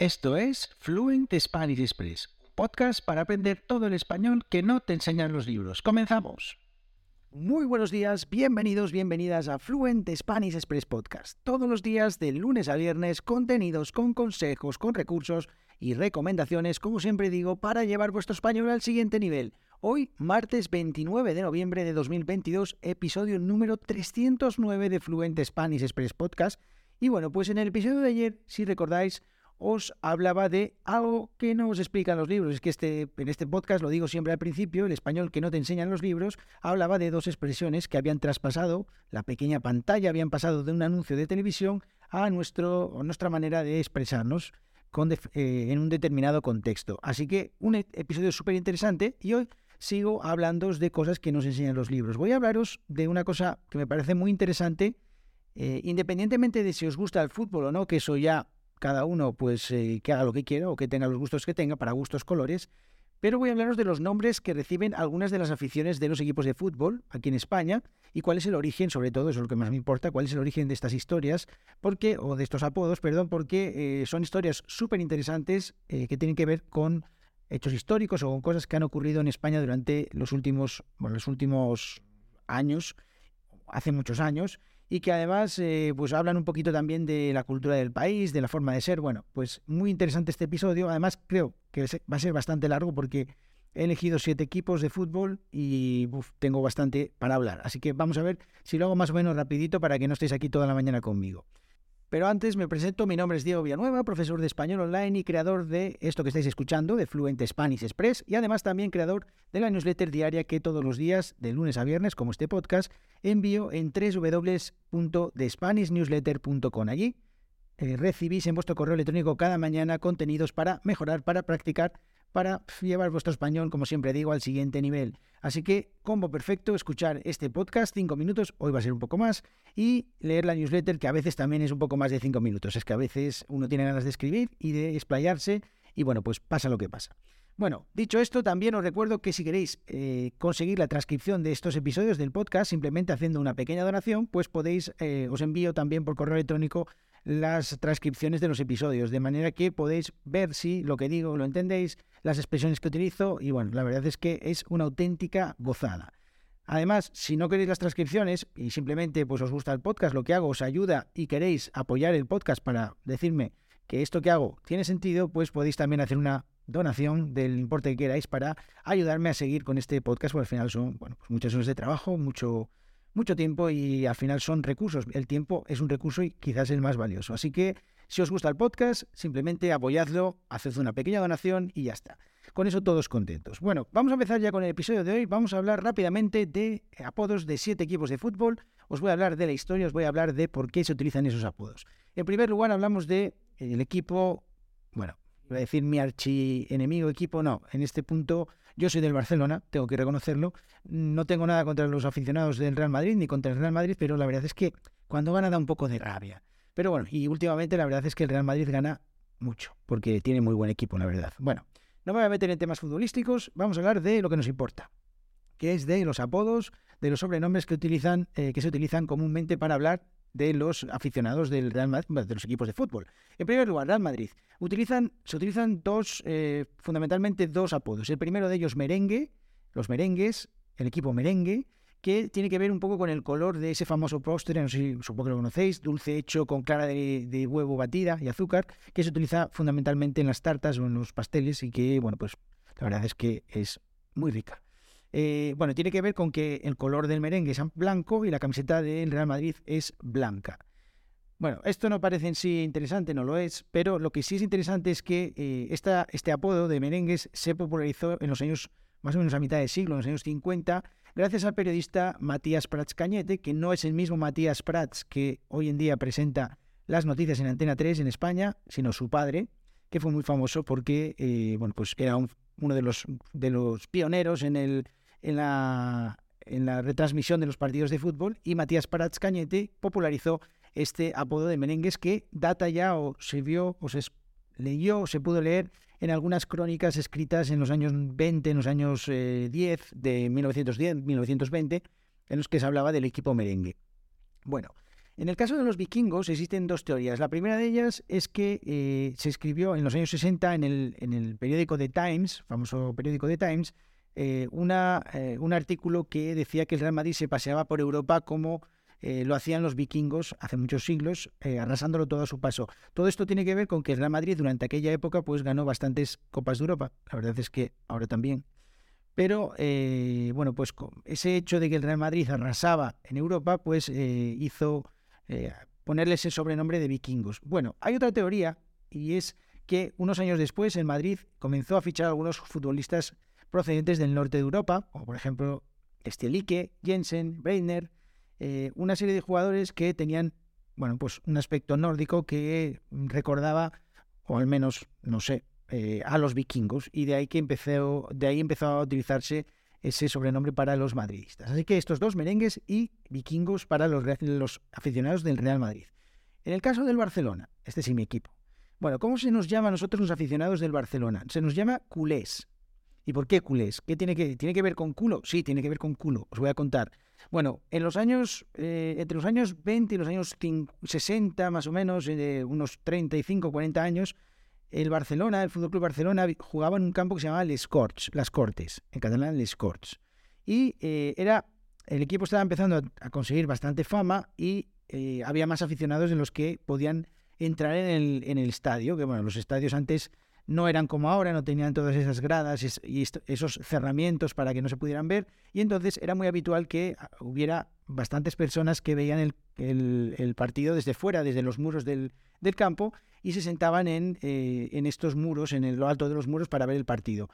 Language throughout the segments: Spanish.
Esto es Fluent Spanish Express, podcast para aprender todo el español que no te enseñan los libros. ¡Comenzamos! Muy buenos días, bienvenidos, bienvenidas a Fluent Spanish Express Podcast. Todos los días, de lunes a viernes, contenidos con consejos, con recursos y recomendaciones, como siempre digo, para llevar vuestro español al siguiente nivel. Hoy, martes 29 de noviembre de 2022, episodio número 309 de Fluent Spanish Express Podcast. Y bueno, pues en el episodio de ayer, si recordáis, os hablaba de algo que no os explican los libros. Es que este, en este podcast, lo digo siempre al principio, el español que no te enseñan los libros, hablaba de dos expresiones que habían traspasado la pequeña pantalla, habían pasado de un anuncio de televisión a, nuestro, nuestra manera de expresarnos eh, en un determinado contexto. Así que un e, episodio súper interesante y hoy sigo hablando de cosas que nos enseñan los libros. Voy a hablaros de una cosa que me parece muy interesante, eh, independientemente de si os gusta el fútbol o no, que eso ya cada uno pues eh, que haga lo que quiera o que tenga los gustos que tenga, para gustos colores, pero voy a hablaros de los nombres que reciben algunas de las aficiones de los equipos de fútbol aquí en España y cuál es el origen, sobre todo, eso es lo que más me importa, cuál es el origen de estas historias, porque, o de estos apodos, perdón, porque eh, son historias súper interesantes eh, que tienen que ver con hechos históricos o con cosas que han ocurrido en España durante los últimos, los últimos años, hace muchos años, y que además eh, pues hablan un poquito también de la cultura del país, de la forma de ser. Bueno, pues muy interesante este episodio. Además creo que va a ser bastante largo porque he elegido siete equipos de fútbol y tengo bastante para hablar. Así que vamos a ver si lo hago más o menos rapidito para que no estéis aquí toda la mañana conmigo. Pero antes me presento, mi nombre es Diego Villanueva, profesor de español online y creador de esto que estáis escuchando, de Fluent Spanish Express, y además también creador de la newsletter diaria que todos los días, de lunes a viernes, como este podcast, envío en www.thespanishnewsletter.com. Allí eh, recibís en vuestro correo electrónico cada mañana contenidos para mejorar, para practicar para llevar vuestro español, como siempre digo, al siguiente nivel. Así que, combo perfecto, escuchar este podcast cinco minutos, hoy va a ser un poco más, y leer la newsletter, que a veces también es un poco más de cinco minutos. Es que a veces uno tiene ganas de escribir y de explayarse, y bueno, pues pasa lo que pasa. Bueno, dicho esto, también os recuerdo que si queréis eh, conseguir la transcripción de estos episodios del podcast, simplemente haciendo una pequeña donación, pues podéis, eh, os envío también por correo electrónico las transcripciones de los episodios, de manera que podéis ver si lo que digo lo entendéis, las expresiones que utilizo y bueno, la verdad es que es una auténtica gozada. Además, si no queréis las transcripciones y simplemente pues os gusta el podcast, lo que hago os ayuda y queréis apoyar el podcast para decirme que esto que hago tiene sentido, pues podéis también hacer una donación del importe que queráis para ayudarme a seguir con este podcast, porque al final son bueno, pues muchas horas de trabajo, mucho mucho tiempo y al final son recursos. El tiempo es un recurso y quizás el más valioso. Así que si os gusta el podcast, simplemente apoyadlo, haced una pequeña donación y ya está. Con eso todos contentos. Bueno, vamos a empezar ya con el episodio de hoy. Vamos a hablar rápidamente de apodos de siete equipos de fútbol. Os voy a hablar de la historia, os voy a hablar de por qué se utilizan esos apodos. En primer lugar, hablamos de el equipo, bueno, voy a decir mi archienemigo equipo, no, en este punto yo soy del Barcelona, tengo que reconocerlo. No tengo nada contra los aficionados del Real Madrid ni contra el Real Madrid, pero la verdad es que cuando gana da un poco de rabia. Pero bueno, y últimamente la verdad es que el Real Madrid gana mucho, porque tiene muy buen equipo, la verdad. Bueno, no me voy a meter en temas futbolísticos, vamos a hablar de lo que nos importa, que es de los apodos, de los sobrenombres que, utilizan, eh, que se utilizan comúnmente para hablar de los aficionados del Real Madrid, de los equipos de fútbol. En primer lugar, Real Madrid. Utilizan, se utilizan dos, eh, fundamentalmente dos apodos. El primero de ellos, merengue, los merengues, el equipo merengue, que tiene que ver un poco con el color de ese famoso postre, no sé si supongo que lo conocéis, dulce hecho con clara de, huevo batida y azúcar, que se utiliza fundamentalmente en las tartas o en los pasteles y que, bueno, pues la verdad es que es muy rica. Eh, bueno, tiene que ver con que el color del merengue es blanco y la camiseta del Real Madrid es blanca. Bueno, esto no parece en sí interesante, no lo es, pero lo que sí es interesante es que eh, este apodo de merengues se popularizó en los años, más o menos a mitad de siglo, en los años 50, gracias al periodista Matías Prats Cañete, que no es el mismo Matías Prats que hoy en día presenta las noticias en Antena 3 en España, sino su padre, que fue muy famoso porque eh, bueno, pues era uno de los, de los pioneros en el en la, en la retransmisión de los partidos de fútbol y Matías Prats Cañete popularizó este apodo de merengues que data ya o se vio o se leyó o se pudo leer en algunas crónicas escritas en los años 20, en los años 10 eh, de 1910, 1920, en los que se hablaba del equipo merengue. Bueno, En el caso de los vikingos existen dos teorías. La primera de ellas es que eh, se escribió en los años 60 en el, en el periódico The Times, famoso periódico The Times, eh, eh, un artículo que decía que el Real Madrid se paseaba por Europa como lo hacían los vikingos hace muchos siglos, arrasándolo todo a su paso. Todo esto tiene que ver con que el Real Madrid durante aquella época pues ganó bastantes copas de Europa. La verdad es que ahora también. Pero bueno, pues ese hecho de que el Real Madrid arrasaba en Europa, pues hizo eh, ponerle ese sobrenombre de vikingos. Bueno, hay otra teoría y es que unos años después en Madrid comenzó a fichar algunos futbolistas procedentes del norte de Europa, como por ejemplo Stielike, Jensen, Breitner, eh, una serie de jugadores que tenían, bueno, pues un aspecto nórdico que recordaba, o al menos, no sé, eh, a los vikingos, y de ahí que empezó, de ahí empezó a utilizarse ese sobrenombre para los madridistas. Así que estos dos merengues y vikingos para los, aficionados del Real Madrid. En el caso del Barcelona, este es mi equipo. Bueno, ¿cómo se nos llama a nosotros los aficionados del Barcelona? Se nos llama culés. ¿Y por qué culés? ¿Qué tiene que, tiene que ver con culo? Sí, tiene que ver con culo. Os voy a contar. Bueno, en los años, eh, entre los años 20 y los años 60, más o menos, eh, unos 35, 40 años, el Barcelona, el Fútbol Club Barcelona, jugaba en un campo que se llamaba Les Corts, Las Cortes, en catalán Les Corts. Y eh, era, el equipo estaba empezando a, conseguir bastante fama y eh, había más aficionados de los que podían entrar en el, en el estadio, que bueno, los estadios antes no eran como ahora, no tenían todas esas gradas y esos cerramientos para que no se pudieran ver, y entonces era muy habitual que ah, hubiera bastantes personas que veían el, partido desde fuera, desde los muros del, campo, y se sentaban en, eh, estos muros, en lo alto de los muros, para ver el partido.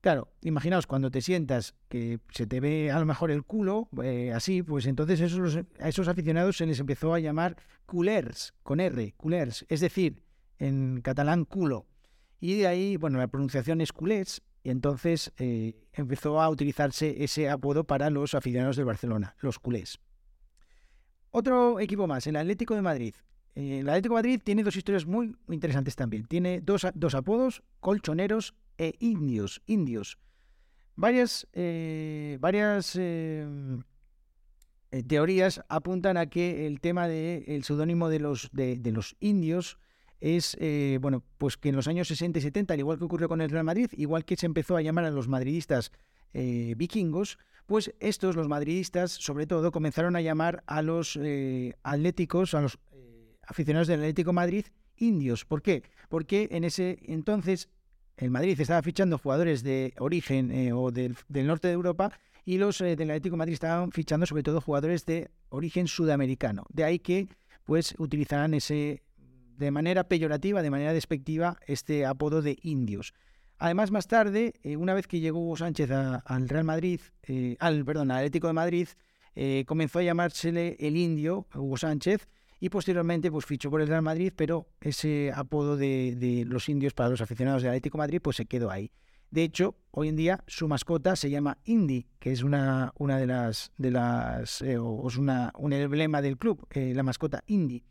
Claro, imaginaos cuando te sientas que se te ve a lo mejor el culo, eh, así, pues entonces a esos aficionados se les empezó a llamar culers, con R, culers, es decir, en catalán culo. Y de ahí, bueno, la pronunciación es culés, y entonces eh, empezó a utilizarse ese apodo para los aficionados del Barcelona, los culés. Otro equipo más, el Atlético de Madrid. Eh, el Atlético de Madrid tiene dos historias muy interesantes también. Tiene dos, dos apodos, colchoneros e indios. indios. Varias, eh, varias teorías apuntan a que el tema del el seudónimo de los, de, de los indios es, eh, bueno, pues que en los años 60 y 70, al igual que ocurrió con el Real Madrid, igual que se empezó a llamar a los madridistas eh, vikingos, pues estos, los madridistas, sobre todo, comenzaron a llamar a los eh, atléticos, a los aficionados del Atlético Madrid, indios. ¿Por qué? Porque en ese entonces el Madrid estaba fichando jugadores de origen o del, del, norte de Europa y los del Atlético Madrid estaban fichando sobre todo jugadores de origen sudamericano. De ahí que pues utilizarán ese de manera peyorativa, de manera despectiva, este apodo de indios. Además, más tarde, eh, una vez que llegó Hugo Sánchez al Real Madrid, eh, al, perdón, al Atlético de Madrid, eh, comenzó a llamársele el indio, Hugo Sánchez, y posteriormente pues fichó por el Real Madrid, pero ese apodo de, los indios para los aficionados del Atlético de Madrid pues se quedó ahí. De hecho, hoy en día su mascota se llama Indy, que es una, una de las, de las o es una, un emblema del club, la mascota Indy.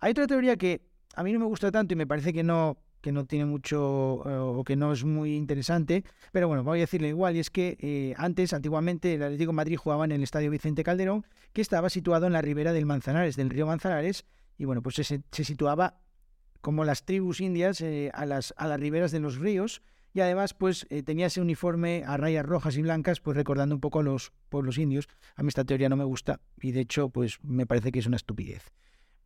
Hay otra teoría que a mí no me gusta tanto y me parece que no, que no tiene mucho eh, o que no es muy interesante, pero bueno, voy a decirle igual, y es que eh, antes, antiguamente, el Atlético Madrid jugaba en el Estadio Vicente Calderón, que estaba situado en la ribera del Manzanares, del río Manzanares, y bueno, pues se, se situaba como las tribus indias eh, a, las, a las riberas de los ríos, y además pues tenía ese uniforme a rayas rojas y blancas, pues recordando un poco a los pueblos indios. A mí esta teoría no me gusta y de hecho pues me parece que es una estupidez.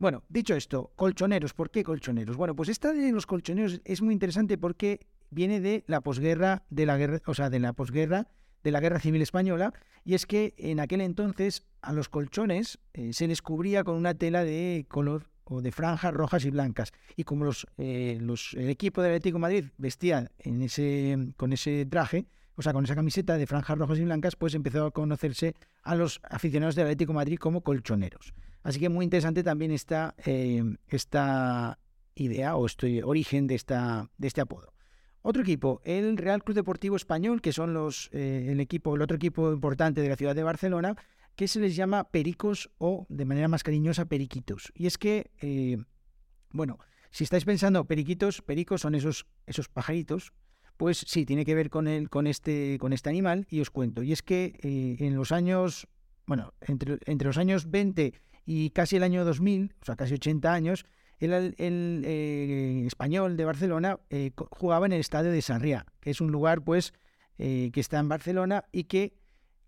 Bueno, dicho esto, colchoneros, ¿por qué colchoneros? Bueno, pues esta de los colchoneros es muy interesante porque viene de la posguerra, de la guerra, o sea, de la posguerra de la Guerra Civil Española, y es que en aquel entonces a los colchones eh, se les cubría con una tela de color o de franjas rojas y blancas. Y como los, eh, los, el equipo del Atlético Madrid vestían en ese, con ese traje, o sea, con esa camiseta de franjas rojas y blancas, pues empezó a conocerse a los aficionados del Atlético Madrid como colchoneros. Así que muy interesante también esta, eh, esta idea o este origen de, esta, este apodo. Otro equipo, el Real Club Deportivo Español, que son los, eh, el, equipo, el otro equipo importante de la ciudad de Barcelona, que se les llama pericos o, de manera más cariñosa, periquitos. Y es que, eh, bueno, si estáis pensando periquitos, pericos son esos, esos pajaritos, pues sí, tiene que ver con, el, con, este, con este animal y os cuento. Y es que en los años, bueno, entre, entre los años 20 y casi el año 2000, o sea, casi 80 años, el, eh, español de Barcelona eh, jugaba en el estadio de Sarriá, que es un lugar pues que está en Barcelona y que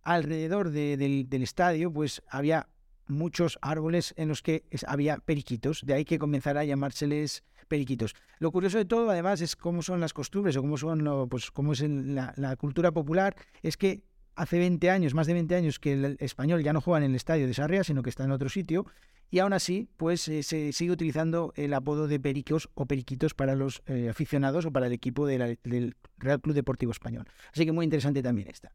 alrededor del, del, estadio pues había muchos árboles en los que había periquitos, de ahí que comenzara a llamárseles periquitos. Lo curioso de todo, además, es cómo son las costumbres o cómo son pues es la, cultura popular, es que hace 20 años, más de 20 años, que el español ya no juega en el estadio de Sarria, sino que está en otro sitio, y aún así, pues eh, se sigue utilizando el apodo de pericos o periquitos para los eh, aficionados o para el equipo del Real Club Deportivo Español. Así que muy interesante también esta.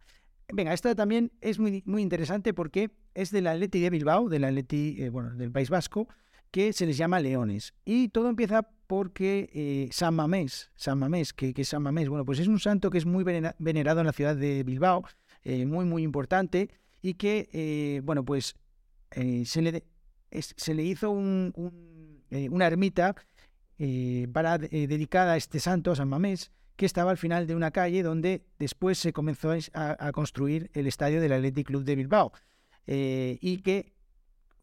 Venga, esta también es muy, muy interesante porque es del Atleti de Bilbao, del Atleti, eh, bueno, del País Vasco, que se les llama Leones. Y todo empieza porque eh, San Mamés, San Mamés, que, es San Mamés, bueno, pues es un santo que es muy venerado en la ciudad de Bilbao, eh, muy, muy importante, y que, bueno, pues se, le, se le hizo un, una ermita para, dedicada a este santo, a San Mamés, que estaba al final de una calle donde después se comenzó a, construir el estadio del Athletic Club de Bilbao eh, y que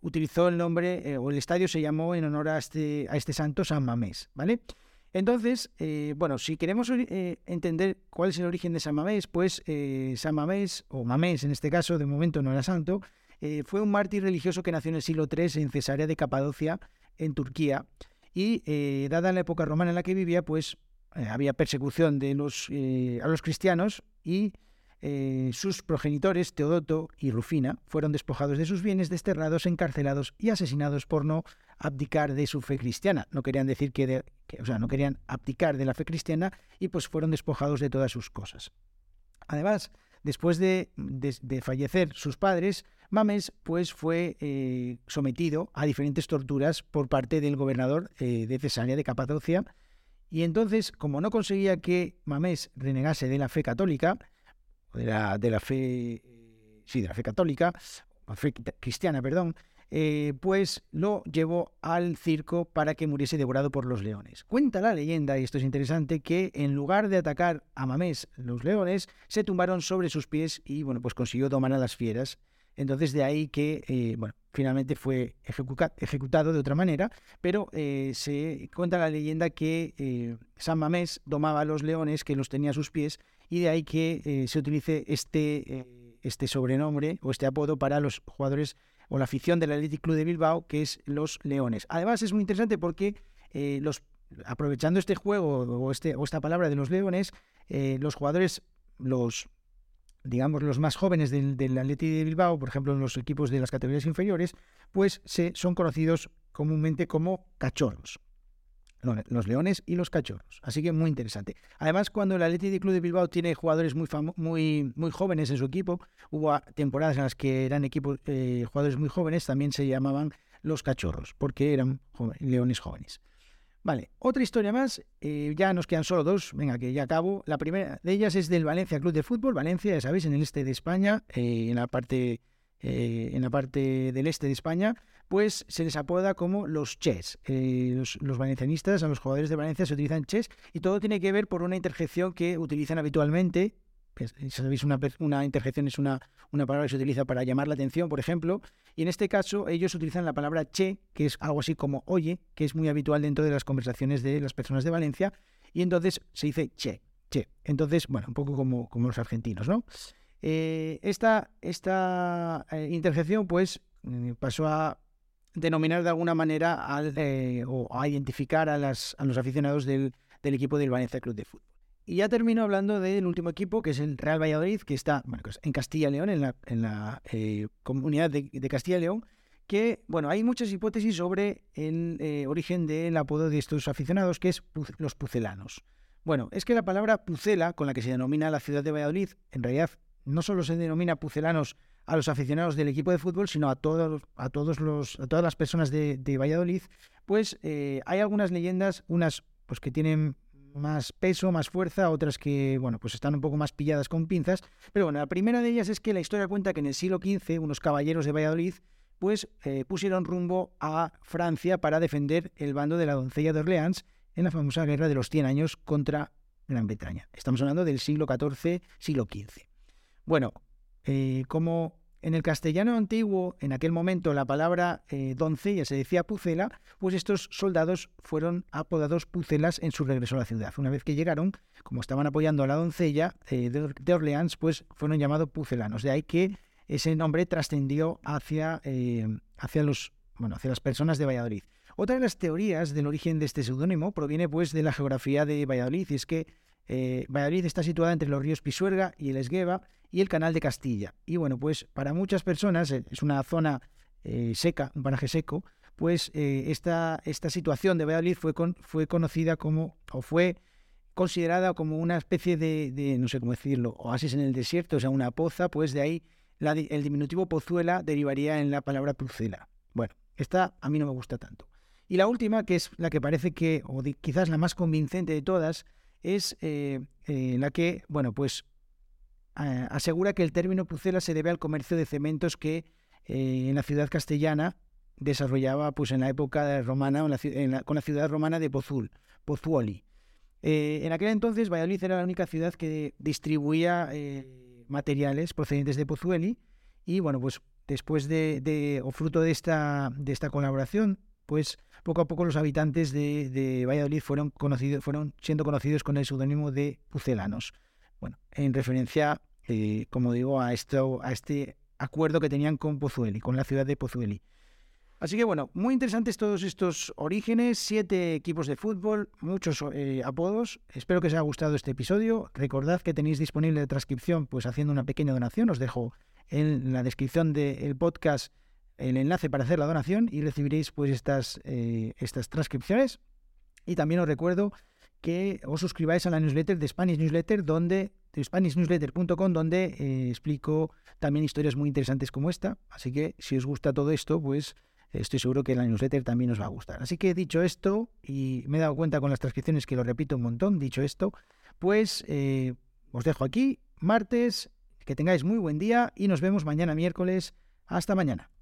utilizó el nombre, eh, o el estadio se llamó en honor a este, a este santo San Mamés, ¿vale? Entonces, eh, bueno, si queremos entender cuál es el origen de San Mamés, pues San Mamés, o Mamés en este caso, de momento no era santo, fue un mártir religioso que nació en el siglo III en Cesarea de Capadocia, en Turquía, y dada la época romana en la que vivía, pues eh, había persecución de los, eh, a los cristianos y eh, sus progenitores, Teodoto y Rufina, fueron despojados de sus bienes, desterrados, encarcelados y asesinados por no abdicar de su fe cristiana. No querían decir que, o sea, no querían abdicar de la fe cristiana y pues fueron despojados de todas sus cosas. Además, después de, fallecer sus padres, Mames pues fue sometido a diferentes torturas por parte del gobernador de Cesarea de Capadocia, y entonces, como no conseguía que Mamés renegase de la fe católica, de la, de la fe, sí, de la fe católica, fe cristiana, perdón, eh, pues lo llevó al circo para que muriese devorado por los leones. Cuenta la leyenda, y esto es interesante, que en lugar de atacar a Mamés los leones, se tumbaron sobre sus pies y bueno, pues consiguió domar a las fieras entonces de ahí que, eh, bueno, finalmente fue ejecutado de otra manera, pero eh, se cuenta la leyenda que eh, San Mamés domaba a los leones que los tenía a sus pies y de ahí que se utilice este, este sobrenombre o este apodo para los jugadores o la afición del Athletic Club de Bilbao, que es los leones. Además es muy interesante porque aprovechando este juego o, este, o esta palabra de los leones, los jugadores, los digamos, los más jóvenes del, del Atleti de Bilbao, por ejemplo, en los equipos de las categorías inferiores, pues se, son conocidos comúnmente como cachorros. Los leones y los cachorros. Así que muy interesante. Además, cuando el Athletic Club de Bilbao tiene jugadores muy, muy, muy jóvenes en su equipo, hubo temporadas en las que eran equipos, eh, jugadores muy jóvenes, también se llamaban los cachorros, porque eran leones jóvenes. Vale, otra historia más, eh, ya nos quedan solo dos, venga que ya acabo. La primera de ellas es del Valencia Club de Fútbol, Valencia, ya sabéis, en el este de España, eh, en, la parte, eh, en la parte del este de España, pues se les apoda como los Ches. Los, los, valencianistas, a los jugadores de Valencia se utilizan Ches y todo tiene que ver por una interjección que utilizan habitualmente Sabéis, una, una interjección es una, una palabra que se utiliza para llamar la atención, por ejemplo, y en este caso ellos utilizan la palabra che, que es algo así como oye, que es muy habitual dentro de las conversaciones de las personas de Valencia, y entonces se dice che, che. Entonces, bueno, un poco como, como los argentinos, ¿no? Eh, esta esta eh, interjección, pues, eh, pasó a denominar de alguna manera o a identificar a, las, a los aficionados del, del equipo del Valencia Club de Fútbol. Y ya termino hablando del último equipo, que es el Real Valladolid, que está pues en Castilla y León, en la, en la eh, comunidad de, Castilla y León, que, bueno, hay muchas hipótesis sobre el eh, origen del apodo de estos aficionados, que es los pucelanos. Bueno, es que la palabra pucela, con la que se denomina la ciudad de Valladolid, en realidad no solo se denomina pucelanos a los aficionados del equipo de fútbol, sino a todos, a todos los, a todas las personas de, Valladolid, pues eh, hay algunas leyendas, unas pues que tienen más peso, más fuerza, otras que, bueno, pues están un poco más pilladas con pinzas. Pero bueno, la primera de ellas es que la historia cuenta que en el siglo XV unos caballeros de Valladolid pues eh, pusieron rumbo a Francia para defender el bando de la doncella de Orleans en la famosa guerra de los 100 años contra Gran Bretaña. Estamos hablando del siglo XIV, siglo XV. Bueno, eh, como En el castellano antiguo, en aquel momento la palabra eh, doncella se decía pucela, pues estos soldados fueron apodados pucelas en su regreso a la ciudad. Una vez que llegaron, como estaban apoyando a la doncella eh, de Orleans, pues fueron llamados pucelanos. De ahí que ese nombre trascendió hacia, eh, hacia, los, bueno, hacia las personas de Valladolid. Otra de las teorías del origen de este seudónimo proviene pues de la geografía de Valladolid, y es que eh, Valladolid está situada entre los ríos Pisuerga y el Esgueva y el Canal de Castilla. Y bueno, pues para muchas personas eh, es una zona seca, un paraje seco, pues esta, esta situación de Valladolid fue, fue conocida como, o fue considerada como una especie de, de, no sé cómo decirlo, oasis en el desierto, o sea, una poza, pues de ahí el diminutivo pozuela derivaría en la palabra pucela. Bueno, esta a mí no me gusta tanto. Y la última, que es la que parece que, o quizás la más convincente de todas, es eh, eh, la que, bueno, pues asegura que el término pucela se debe al comercio de cementos que eh, en la ciudad castellana desarrollaba pues en la época romana con la ciudad romana de Pozul, Pozuoli. en aquel entonces Valladolid era la única ciudad que distribuía materiales procedentes de Pozueli y bueno, pues después de, o fruto de esta, de esta colaboración, pues poco a poco los habitantes de, Valladolid fueron, siendo conocidos con el seudónimo de pucelanos. Bueno, en referencia, eh, como digo, a, esto, a este acuerdo que tenían con Pozueli, con la ciudad de Pozueli. Así que bueno, muy interesantes todos estos orígenes, siete equipos de fútbol, muchos eh, apodos. Espero que os haya gustado este episodio. Recordad que tenéis disponible la transcripción pues haciendo una pequeña donación. Os dejo en la descripción del podcast el enlace para hacer la donación y recibiréis pues estas, eh, estas transcripciones. Y también os recuerdo que os suscribáis a la newsletter de Spanish Newsletter, donde, de SpanishNewsletter.com, donde eh, explico también historias muy interesantes como esta. Así que si os gusta todo esto, pues estoy seguro que la newsletter también os va a gustar. Así que dicho esto, y me he dado cuenta con las transcripciones que lo repito un montón, dicho esto, pues eh, os dejo aquí, martes, que tengáis muy buen día y nos vemos mañana miércoles. Hasta mañana.